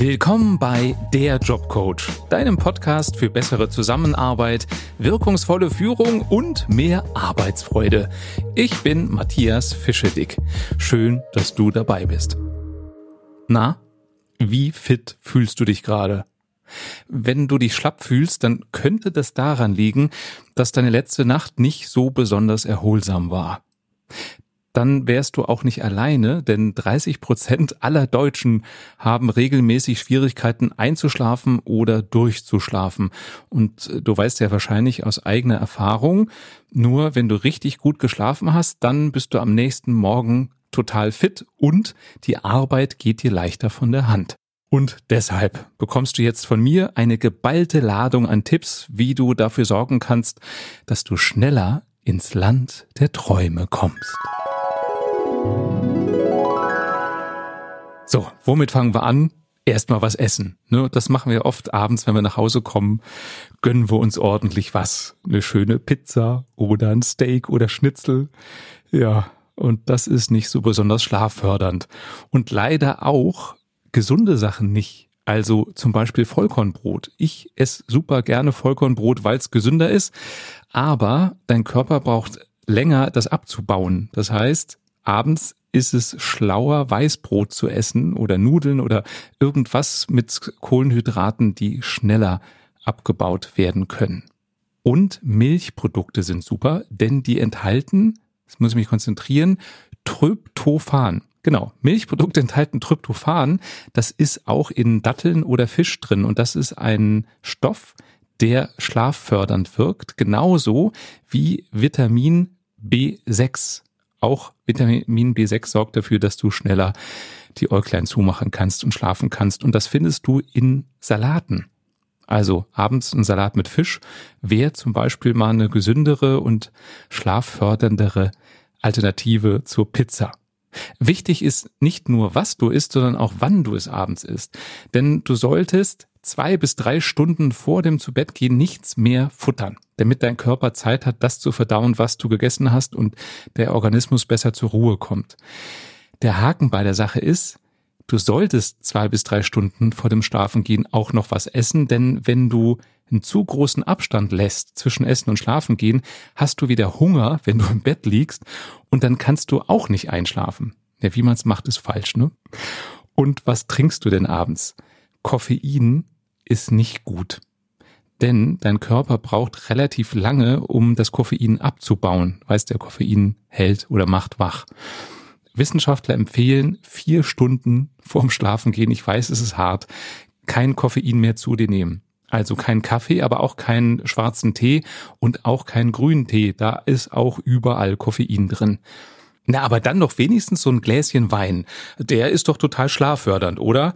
Willkommen bei Der Jobcoach, deinem Podcast für bessere Zusammenarbeit, wirkungsvolle Führung und mehr Arbeitsfreude. Ich bin Matthias Fischedick. Schön, dass du dabei bist. Na, wie fit fühlst du dich gerade? Wenn du dich schlapp fühlst, dann könnte das daran liegen, dass deine letzte Nacht nicht so besonders erholsam war dann wärst du auch nicht alleine, denn 30 Prozent aller Deutschen haben regelmäßig Schwierigkeiten einzuschlafen oder durchzuschlafen. Und äh, du weißt ja wahrscheinlich aus eigener Erfahrung, nur wenn du richtig gut geschlafen hast, dann bist du am nächsten Morgen total fit und die Arbeit geht dir leichter von der Hand. Und deshalb bekommst du jetzt von mir eine geballte Ladung an Tipps, wie du dafür sorgen kannst, dass du schneller ins Land der Träume kommst. So, womit fangen wir an? Erstmal was essen. Ne? Das machen wir oft abends, wenn wir nach Hause kommen, gönnen wir uns ordentlich was. Eine schöne Pizza oder ein Steak oder Schnitzel. Ja, und das ist nicht so besonders schlaffördernd. Und leider auch gesunde Sachen nicht. Also zum Beispiel Vollkornbrot. Ich esse super gerne Vollkornbrot, weil es gesünder ist, aber dein Körper braucht länger, das abzubauen. Das heißt, abends ist es schlauer, Weißbrot zu essen oder Nudeln oder irgendwas mit Kohlenhydraten, die schneller abgebaut werden können. Und Milchprodukte sind super, denn die enthalten, jetzt muss ich mich konzentrieren, Tryptophan. Genau, Milchprodukte enthalten Tryptophan. Das ist auch in Datteln oder Fisch drin und das ist ein Stoff, der schlaffördernd wirkt, genauso wie Vitamin B6. Auch Vitamin B6 sorgt dafür, dass du schneller die Äuglein zumachen kannst und schlafen kannst. Und das findest du in Salaten. Also abends ein Salat mit Fisch wäre zum Beispiel mal eine gesündere und schlafförderndere Alternative zur Pizza. Wichtig ist nicht nur, was du isst, sondern auch wann du es abends isst. Denn du solltest zwei bis drei Stunden vor dem Zubettgehen nichts mehr futtern, damit dein Körper Zeit hat, das zu verdauen, was du gegessen hast und der Organismus besser zur Ruhe kommt. Der Haken bei der Sache ist, du solltest zwei bis drei Stunden vor dem Schlafengehen auch noch was essen, denn wenn du einen zu großen Abstand lässt zwischen Essen und Schlafengehen, hast du wieder Hunger, wenn du im Bett liegst und dann kannst du auch nicht einschlafen. Ja, wie man es macht, ist falsch, ne? Und was trinkst du denn abends? Koffein ist nicht gut. Denn dein Körper braucht relativ lange, um das Koffein abzubauen. Weißt der Koffein hält oder macht wach. Wissenschaftler empfehlen vier Stunden vorm Schlafengehen, ich weiß, es ist hart, kein Koffein mehr zu dir nehmen. Also kein Kaffee, aber auch keinen schwarzen Tee und auch keinen grünen Tee. Da ist auch überall Koffein drin. Na, aber dann doch wenigstens so ein Gläschen Wein. Der ist doch total schlaffördernd, oder?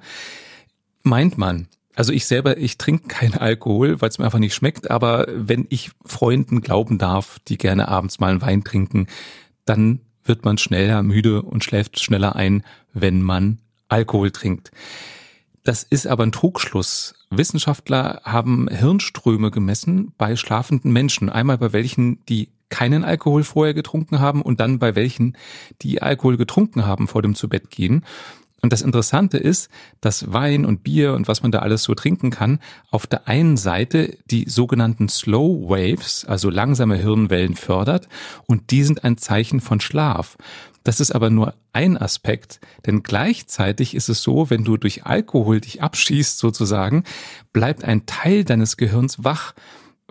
Meint man. Also ich selber, ich trinke keinen Alkohol, weil es mir einfach nicht schmeckt, aber wenn ich Freunden glauben darf, die gerne abends mal einen Wein trinken, dann wird man schneller müde und schläft schneller ein, wenn man Alkohol trinkt. Das ist aber ein Trugschluss. Wissenschaftler haben Hirnströme gemessen bei schlafenden Menschen. Einmal bei welchen, die keinen Alkohol vorher getrunken haben und dann bei welchen, die Alkohol getrunken haben vor dem Zubettgehen. Und das Interessante ist, dass Wein und Bier und was man da alles so trinken kann, auf der einen Seite die sogenannten Slow Waves, also langsame Hirnwellen fördert und die sind ein Zeichen von Schlaf. Das ist aber nur ein Aspekt, denn gleichzeitig ist es so, wenn du durch Alkohol dich abschießt sozusagen, bleibt ein Teil deines Gehirns wach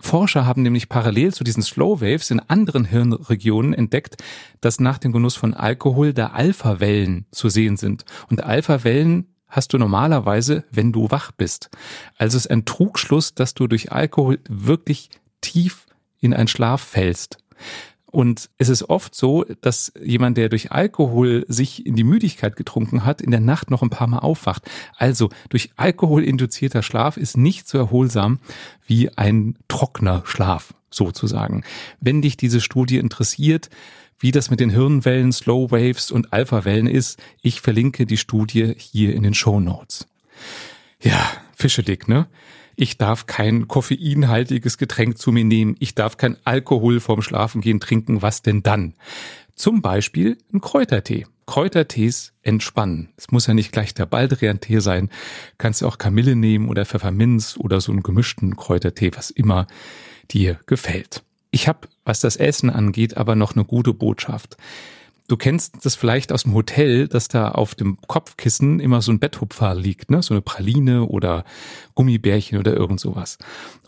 Forscher haben nämlich parallel zu diesen Slow Waves in anderen Hirnregionen entdeckt, dass nach dem Genuss von Alkohol da Alpha-Wellen zu sehen sind. Und Alpha-Wellen hast du normalerweise, wenn du wach bist. Also ist ein Trugschluss, dass du durch Alkohol wirklich tief in einen Schlaf fällst. Und es ist oft so, dass jemand, der durch Alkohol sich in die Müdigkeit getrunken hat, in der Nacht noch ein paar Mal aufwacht. Also durch Alkohol induzierter Schlaf ist nicht so erholsam wie ein trockener Schlaf sozusagen. Wenn dich diese Studie interessiert, wie das mit den Hirnwellen, Slow Waves und Alpha-Wellen ist, ich verlinke die Studie hier in den Show Notes. Ja, fischelig, ne? Ich darf kein koffeinhaltiges Getränk zu mir nehmen. Ich darf kein Alkohol vorm Schlafengehen trinken. Was denn dann? Zum Beispiel ein Kräutertee. Kräutertees entspannen. Es muss ja nicht gleich der Baldrian-Tee sein. Kannst du auch Kamille nehmen oder Pfefferminz oder so einen gemischten Kräutertee, was immer dir gefällt. Ich habe, was das Essen angeht, aber noch eine gute Botschaft. Du kennst das vielleicht aus dem Hotel, dass da auf dem Kopfkissen immer so ein Betthupfer liegt, ne? So eine Praline oder Gummibärchen oder irgend sowas.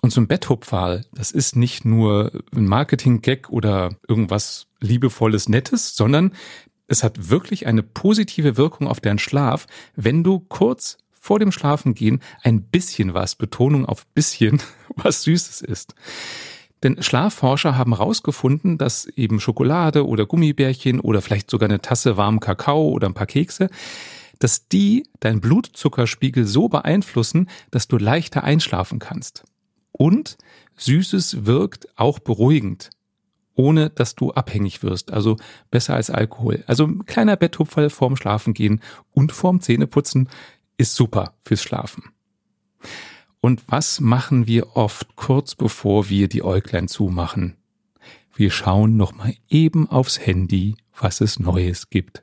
Und so ein Betthupfer, das ist nicht nur ein Marketing-Gag oder irgendwas liebevolles, nettes, sondern es hat wirklich eine positive Wirkung auf deinen Schlaf, wenn du kurz vor dem Schlafengehen ein bisschen was, Betonung auf bisschen, was Süßes isst. Denn Schlafforscher haben herausgefunden, dass eben Schokolade oder Gummibärchen oder vielleicht sogar eine Tasse warmen Kakao oder ein paar Kekse, dass die deinen Blutzuckerspiegel so beeinflussen, dass du leichter einschlafen kannst. Und Süßes wirkt auch beruhigend, ohne dass du abhängig wirst. Also besser als Alkohol. Also ein kleiner Betthupferl vorm Schlafengehen und vorm Zähneputzen ist super fürs Schlafen. Und was machen wir oft kurz bevor wir die Äuglein zumachen? Wir schauen nochmal eben aufs Handy, was es Neues gibt.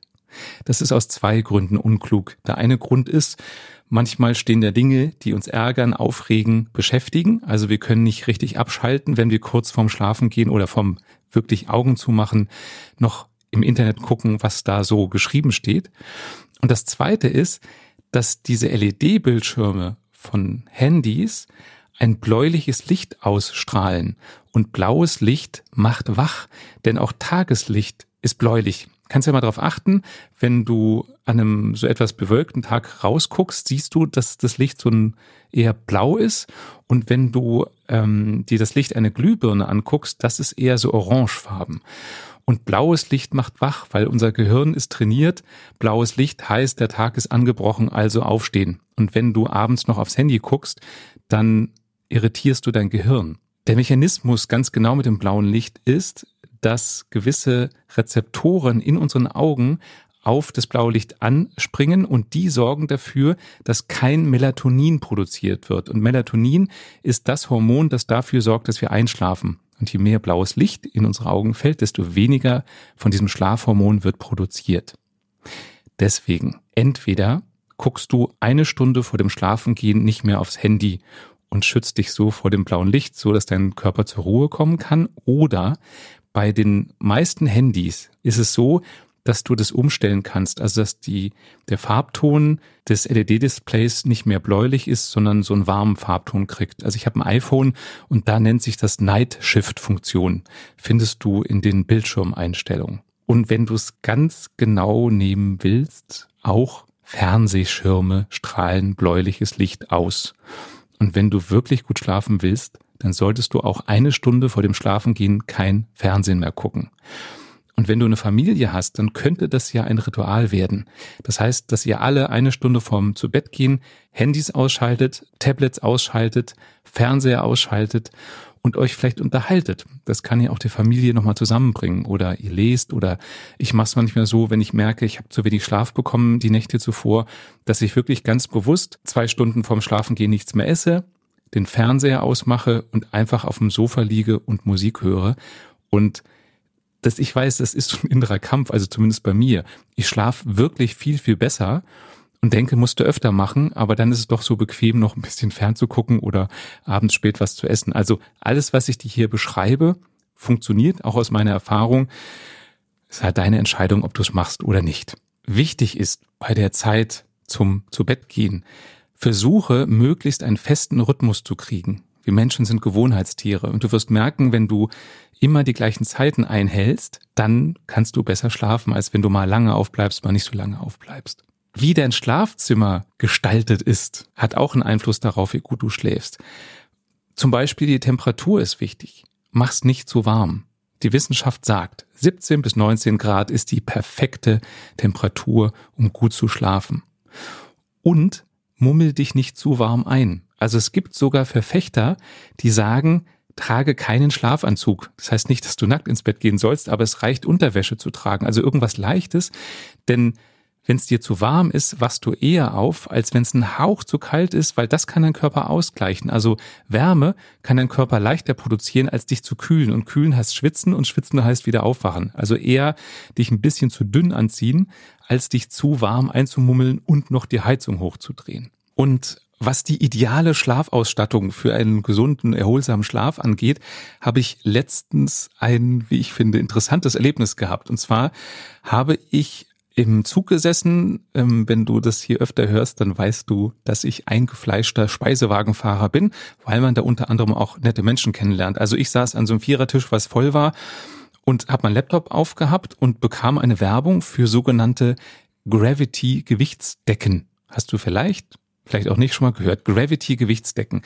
Das ist aus zwei Gründen unklug. Der eine Grund ist, manchmal stehen da Dinge, die uns ärgern, aufregen, beschäftigen. Also wir können nicht richtig abschalten, wenn wir kurz vorm Schlafen gehen oder vom wirklich Augen zumachen, noch im Internet gucken, was da so geschrieben steht. Und das zweite ist, dass diese LED-Bildschirme von Handys ein bläuliches Licht ausstrahlen. Und blaues Licht macht wach, denn auch Tageslicht ist bläulich. Kannst ja mal darauf achten, wenn du an einem so etwas bewölkten Tag rausguckst, siehst du, dass das Licht so ein eher blau ist. Und wenn du ähm, dir das Licht einer Glühbirne anguckst, das ist eher so orangefarben. Und blaues Licht macht wach, weil unser Gehirn ist trainiert. Blaues Licht heißt, der Tag ist angebrochen, also aufstehen. Und wenn du abends noch aufs Handy guckst, dann irritierst du dein Gehirn. Der Mechanismus ganz genau mit dem blauen Licht ist, dass gewisse Rezeptoren in unseren Augen auf das blaue Licht anspringen und die sorgen dafür, dass kein Melatonin produziert wird. Und Melatonin ist das Hormon, das dafür sorgt, dass wir einschlafen. Und je mehr blaues Licht in unsere Augen fällt, desto weniger von diesem Schlafhormon wird produziert. Deswegen, entweder guckst du eine Stunde vor dem Schlafengehen nicht mehr aufs Handy und schützt dich so vor dem blauen Licht, so dass dein Körper zur Ruhe kommen kann, oder bei den meisten Handys ist es so, dass du das umstellen kannst, also dass die, der Farbton des LED-Displays nicht mehr bläulich ist, sondern so einen warmen Farbton kriegt. Also ich habe ein iPhone und da nennt sich das Night Shift Funktion, findest du in den Bildschirmeinstellungen. Und wenn du es ganz genau nehmen willst, auch Fernsehschirme strahlen bläuliches Licht aus. Und wenn du wirklich gut schlafen willst, dann solltest du auch eine Stunde vor dem Schlafengehen kein Fernsehen mehr gucken. Und wenn du eine Familie hast, dann könnte das ja ein Ritual werden. Das heißt, dass ihr alle eine Stunde vorm zu Bett gehen, Handys ausschaltet, Tablets ausschaltet, Fernseher ausschaltet und euch vielleicht unterhaltet. Das kann ja auch die Familie nochmal zusammenbringen. Oder ihr lest oder ich mache es manchmal so, wenn ich merke, ich habe zu wenig Schlaf bekommen die Nächte zuvor, dass ich wirklich ganz bewusst zwei Stunden vorm Schlafengehen nichts mehr esse, den Fernseher ausmache und einfach auf dem Sofa liege und Musik höre. Und dass ich weiß, das ist ein innerer Kampf, also zumindest bei mir. Ich schlafe wirklich viel, viel besser und denke, musste öfter machen, aber dann ist es doch so bequem, noch ein bisschen fernzugucken oder abends spät was zu essen. Also alles, was ich dir hier beschreibe, funktioniert, auch aus meiner Erfahrung. Es ist halt deine Entscheidung, ob du es machst oder nicht. Wichtig ist bei der Zeit zum zu Bett gehen, versuche möglichst einen festen Rhythmus zu kriegen. Wir Menschen sind Gewohnheitstiere und du wirst merken, wenn du immer die gleichen Zeiten einhältst, dann kannst du besser schlafen, als wenn du mal lange aufbleibst, mal nicht so lange aufbleibst. Wie dein Schlafzimmer gestaltet ist, hat auch einen Einfluss darauf, wie gut du schläfst. Zum Beispiel die Temperatur ist wichtig. Mach's nicht zu warm. Die Wissenschaft sagt, 17 bis 19 Grad ist die perfekte Temperatur, um gut zu schlafen. Und mummel dich nicht zu warm ein. Also es gibt sogar Verfechter, die sagen, trage keinen Schlafanzug. Das heißt nicht, dass du nackt ins Bett gehen sollst, aber es reicht Unterwäsche zu tragen, also irgendwas Leichtes, denn wenn es dir zu warm ist, wachst du eher auf, als wenn es ein Hauch zu kalt ist, weil das kann dein Körper ausgleichen. Also Wärme kann dein Körper leichter produzieren, als dich zu kühlen. Und kühlen heißt schwitzen und schwitzen heißt wieder aufwachen. Also eher dich ein bisschen zu dünn anziehen, als dich zu warm einzumummeln und noch die Heizung hochzudrehen. Und was die ideale Schlafausstattung für einen gesunden, erholsamen Schlaf angeht, habe ich letztens ein, wie ich finde, interessantes Erlebnis gehabt. Und zwar habe ich im Zug gesessen. Ähm, wenn du das hier öfter hörst, dann weißt du, dass ich eingefleischter Speisewagenfahrer bin, weil man da unter anderem auch nette Menschen kennenlernt. Also ich saß an so einem Vierertisch, was voll war und habe meinen Laptop aufgehabt und bekam eine Werbung für sogenannte Gravity Gewichtsdecken. Hast du vielleicht vielleicht auch nicht schon mal gehört, Gravity Gewichtsdecken.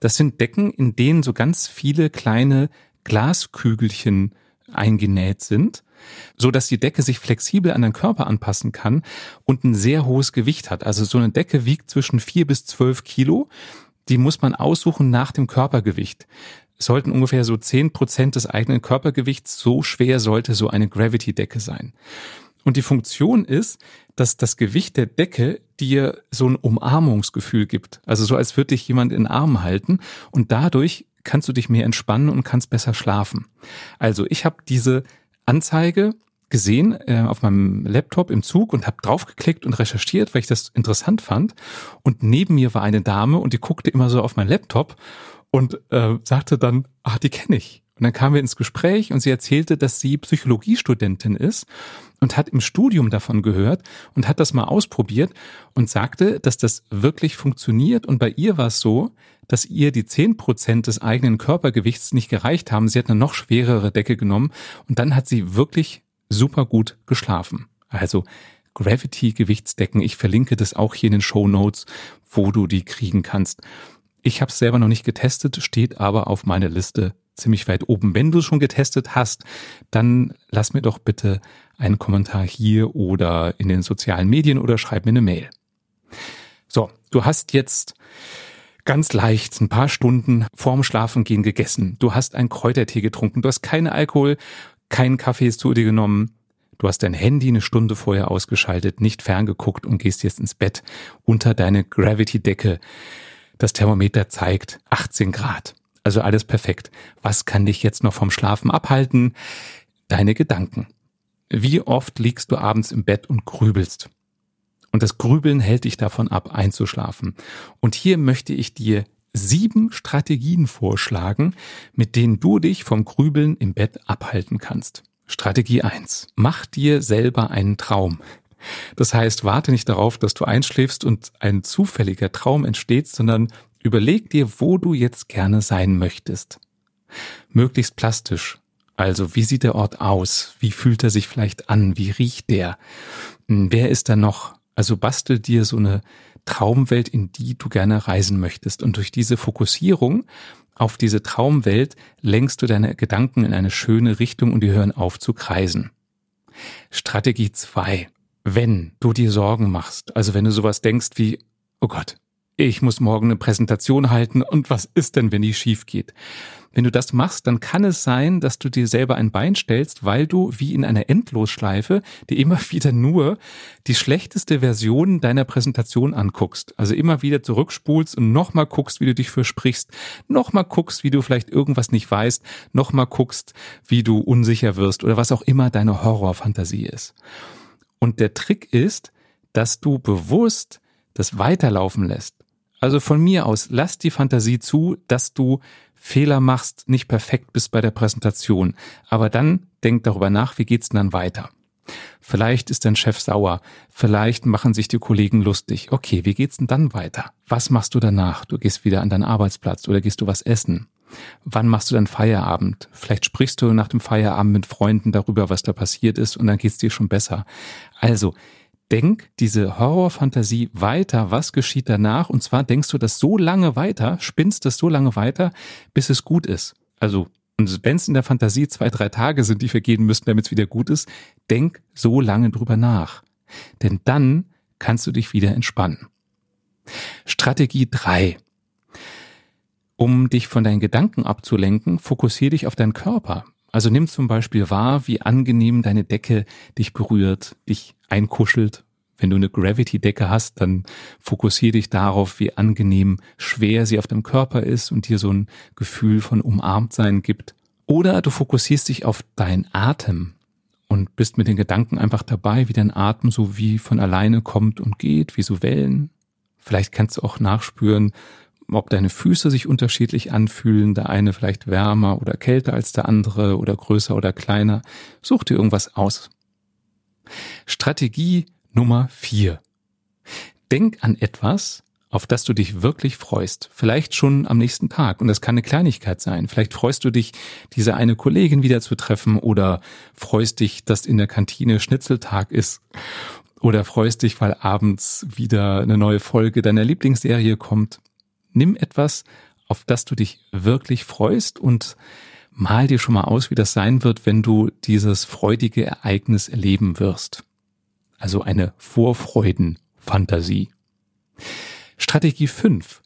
Das sind Decken, in denen so ganz viele kleine Glaskügelchen eingenäht sind so dass die Decke sich flexibel an den Körper anpassen kann und ein sehr hohes Gewicht hat. Also so eine Decke wiegt zwischen vier bis zwölf Kilo. Die muss man aussuchen nach dem Körpergewicht. Es sollten ungefähr so zehn Prozent des eigenen Körpergewichts, so schwer sollte so eine Gravity-Decke sein. Und die Funktion ist, dass das Gewicht der Decke dir so ein Umarmungsgefühl gibt. Also so, als würde dich jemand in den Arm halten. Und dadurch kannst du dich mehr entspannen und kannst besser schlafen. Also ich habe diese Anzeige gesehen äh, auf meinem Laptop im Zug und habe draufgeklickt und recherchiert, weil ich das interessant fand. Und neben mir war eine Dame und die guckte immer so auf meinen Laptop und äh, sagte dann, ach, die kenne ich. Und dann kamen wir ins Gespräch und sie erzählte, dass sie Psychologiestudentin ist und hat im Studium davon gehört und hat das mal ausprobiert und sagte, dass das wirklich funktioniert. Und bei ihr war es so, dass ihr die zehn Prozent des eigenen Körpergewichts nicht gereicht haben. Sie hat eine noch schwerere Decke genommen und dann hat sie wirklich super gut geschlafen. Also Gravity Gewichtsdecken. Ich verlinke das auch hier in den Show Notes, wo du die kriegen kannst. Ich habe es selber noch nicht getestet, steht aber auf meiner Liste ziemlich weit oben. Wenn du es schon getestet hast, dann lass mir doch bitte einen Kommentar hier oder in den sozialen Medien oder schreib mir eine Mail. So, du hast jetzt ganz leicht ein paar Stunden vorm Schlafengehen gegessen. Du hast einen Kräutertee getrunken. Du hast keinen Alkohol, keinen Kaffee zu dir genommen. Du hast dein Handy eine Stunde vorher ausgeschaltet, nicht ferngeguckt und gehst jetzt ins Bett unter deine Gravity-Decke. Das Thermometer zeigt 18 Grad. Also alles perfekt. Was kann dich jetzt noch vom Schlafen abhalten? Deine Gedanken. Wie oft liegst du abends im Bett und grübelst? Und das Grübeln hält dich davon ab, einzuschlafen. Und hier möchte ich dir sieben Strategien vorschlagen, mit denen du dich vom Grübeln im Bett abhalten kannst. Strategie eins: Mach dir selber einen Traum. Das heißt, warte nicht darauf, dass du einschläfst und ein zufälliger Traum entsteht, sondern Überleg dir, wo du jetzt gerne sein möchtest. Möglichst plastisch. Also, wie sieht der Ort aus? Wie fühlt er sich vielleicht an? Wie riecht der? Hm, wer ist da noch? Also bastel dir so eine Traumwelt, in die du gerne reisen möchtest. Und durch diese Fokussierung auf diese Traumwelt lenkst du deine Gedanken in eine schöne Richtung und die hören auf zu kreisen. Strategie zwei: Wenn du dir Sorgen machst, also wenn du sowas denkst wie, oh Gott, ich muss morgen eine Präsentation halten und was ist denn, wenn die schief geht? Wenn du das machst, dann kann es sein, dass du dir selber ein Bein stellst, weil du wie in einer Endlosschleife dir immer wieder nur die schlechteste Version deiner Präsentation anguckst. Also immer wieder zurückspulst und nochmal guckst, wie du dich versprichst, nochmal guckst, wie du vielleicht irgendwas nicht weißt, nochmal guckst, wie du unsicher wirst oder was auch immer deine Horrorfantasie ist. Und der Trick ist, dass du bewusst das weiterlaufen lässt. Also von mir aus, lass die Fantasie zu, dass du Fehler machst, nicht perfekt bist bei der Präsentation. Aber dann denk darüber nach, wie geht's denn dann weiter? Vielleicht ist dein Chef sauer, vielleicht machen sich die Kollegen lustig. Okay, wie geht's denn dann weiter? Was machst du danach? Du gehst wieder an deinen Arbeitsplatz oder gehst du was essen? Wann machst du deinen Feierabend? Vielleicht sprichst du nach dem Feierabend mit Freunden darüber, was da passiert ist und dann geht's dir schon besser. Also, denk diese Horrorfantasie weiter, was geschieht danach? Und zwar denkst du das so lange weiter, spinnst das so lange weiter, bis es gut ist. Also, und wenn es in der Fantasie zwei, drei Tage sind, die vergehen müssten, damit es wieder gut ist, denk so lange drüber nach. Denn dann kannst du dich wieder entspannen. Strategie drei: Um dich von deinen Gedanken abzulenken, fokussiere dich auf deinen Körper. Also nimm zum Beispiel wahr, wie angenehm deine Decke dich berührt, dich einkuschelt, Wenn du eine Gravity-Decke hast, dann fokussiere dich darauf, wie angenehm schwer sie auf dem Körper ist und dir so ein Gefühl von umarmt sein gibt. Oder du fokussierst dich auf deinen Atem und bist mit den Gedanken einfach dabei, wie dein Atem so wie von alleine kommt und geht, wie so Wellen. Vielleicht kannst du auch nachspüren, ob deine Füße sich unterschiedlich anfühlen, der eine vielleicht wärmer oder kälter als der andere oder größer oder kleiner. Such dir irgendwas aus. Strategie Nummer vier. Denk an etwas, auf das du dich wirklich freust. Vielleicht schon am nächsten Tag. Und das kann eine Kleinigkeit sein. Vielleicht freust du dich, diese eine Kollegin wieder zu treffen oder freust dich, dass in der Kantine Schnitzeltag ist. Oder freust dich, weil abends wieder eine neue Folge deiner Lieblingsserie kommt. Nimm etwas, auf das du dich wirklich freust und mal dir schon mal aus, wie das sein wird, wenn du dieses freudige Ereignis erleben wirst also eine Vorfreudenfantasie. Strategie 5.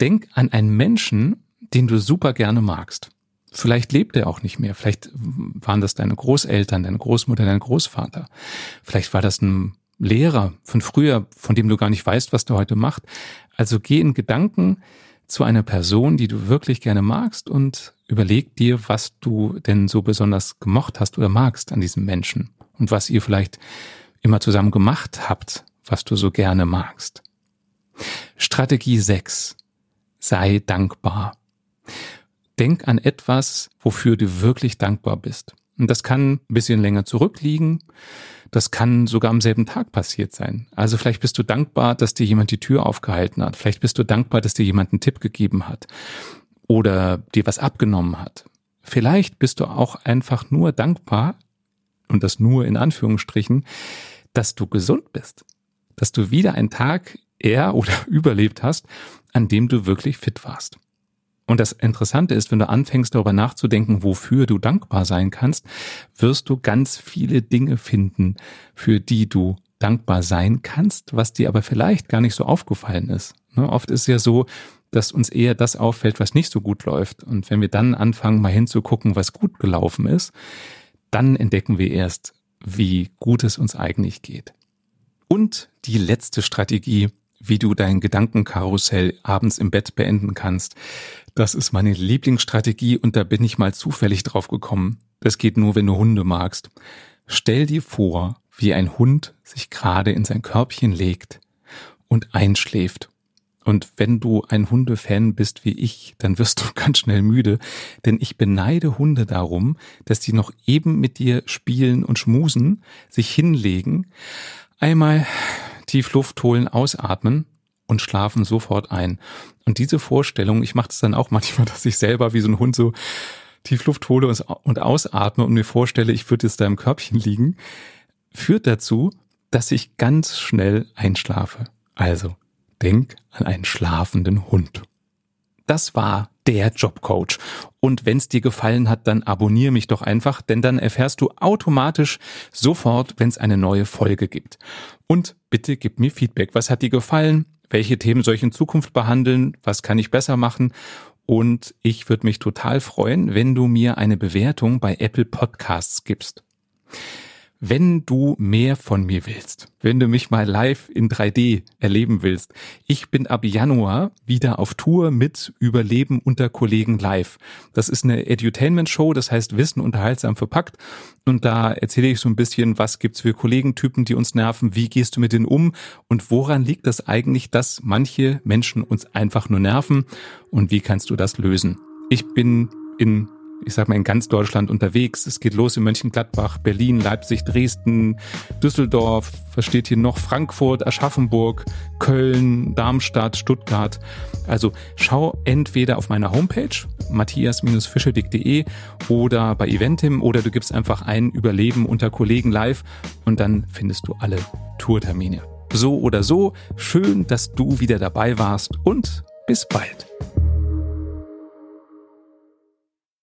Denk an einen Menschen, den du super gerne magst. Vielleicht lebt er auch nicht mehr. Vielleicht waren das deine Großeltern, deine Großmutter, dein Großvater. Vielleicht war das ein Lehrer von früher, von dem du gar nicht weißt, was der heute macht. Also geh in Gedanken zu einer Person, die du wirklich gerne magst und überleg dir, was du denn so besonders gemocht hast oder magst an diesem Menschen und was ihr vielleicht immer zusammen gemacht habt, was du so gerne magst. Strategie 6. Sei dankbar. Denk an etwas, wofür du wirklich dankbar bist. Und das kann ein bisschen länger zurückliegen. Das kann sogar am selben Tag passiert sein. Also vielleicht bist du dankbar, dass dir jemand die Tür aufgehalten hat. Vielleicht bist du dankbar, dass dir jemand einen Tipp gegeben hat oder dir was abgenommen hat. Vielleicht bist du auch einfach nur dankbar, und das nur in Anführungsstrichen, dass du gesund bist, dass du wieder einen Tag eher oder überlebt hast, an dem du wirklich fit warst. Und das Interessante ist, wenn du anfängst darüber nachzudenken, wofür du dankbar sein kannst, wirst du ganz viele Dinge finden, für die du dankbar sein kannst, was dir aber vielleicht gar nicht so aufgefallen ist. Ne, oft ist es ja so, dass uns eher das auffällt, was nicht so gut läuft. Und wenn wir dann anfangen, mal hinzugucken, was gut gelaufen ist, dann entdecken wir erst, wie gut es uns eigentlich geht. Und die letzte Strategie, wie du dein Gedankenkarussell abends im Bett beenden kannst. Das ist meine Lieblingsstrategie und da bin ich mal zufällig drauf gekommen. Das geht nur, wenn du Hunde magst. Stell dir vor, wie ein Hund sich gerade in sein Körbchen legt und einschläft und wenn du ein Hundefan bist wie ich, dann wirst du ganz schnell müde, denn ich beneide Hunde darum, dass die noch eben mit dir spielen und schmusen, sich hinlegen, einmal tief Luft holen, ausatmen und schlafen sofort ein. Und diese Vorstellung, ich mache es dann auch manchmal, dass ich selber wie so ein Hund so tief Luft hole und ausatme und mir vorstelle, ich würde jetzt da im Körbchen liegen, führt dazu, dass ich ganz schnell einschlafe. Also Denk an einen schlafenden Hund. Das war der Jobcoach. Und wenn's dir gefallen hat, dann abonniere mich doch einfach, denn dann erfährst du automatisch sofort, wenn's eine neue Folge gibt. Und bitte gib mir Feedback. Was hat dir gefallen? Welche Themen soll ich in Zukunft behandeln? Was kann ich besser machen? Und ich würde mich total freuen, wenn du mir eine Bewertung bei Apple Podcasts gibst. Wenn du mehr von mir willst, wenn du mich mal live in 3D erleben willst, ich bin ab Januar wieder auf Tour mit Überleben unter Kollegen live. Das ist eine Edutainment-Show, das heißt Wissen unterhaltsam verpackt. Und da erzähle ich so ein bisschen, was gibt's für Kollegentypen, die uns nerven, wie gehst du mit denen um und woran liegt das eigentlich, dass manche Menschen uns einfach nur nerven und wie kannst du das lösen? Ich bin in ich sag mal, in ganz Deutschland unterwegs. Es geht los in Mönchengladbach, Berlin, Leipzig, Dresden, Düsseldorf, versteht hier noch Frankfurt, Aschaffenburg, Köln, Darmstadt, Stuttgart. Also schau entweder auf meiner Homepage matthias-fischedick.de oder bei Eventim oder du gibst einfach ein Überleben unter Kollegen live und dann findest du alle Tourtermine. So oder so, schön, dass du wieder dabei warst und bis bald.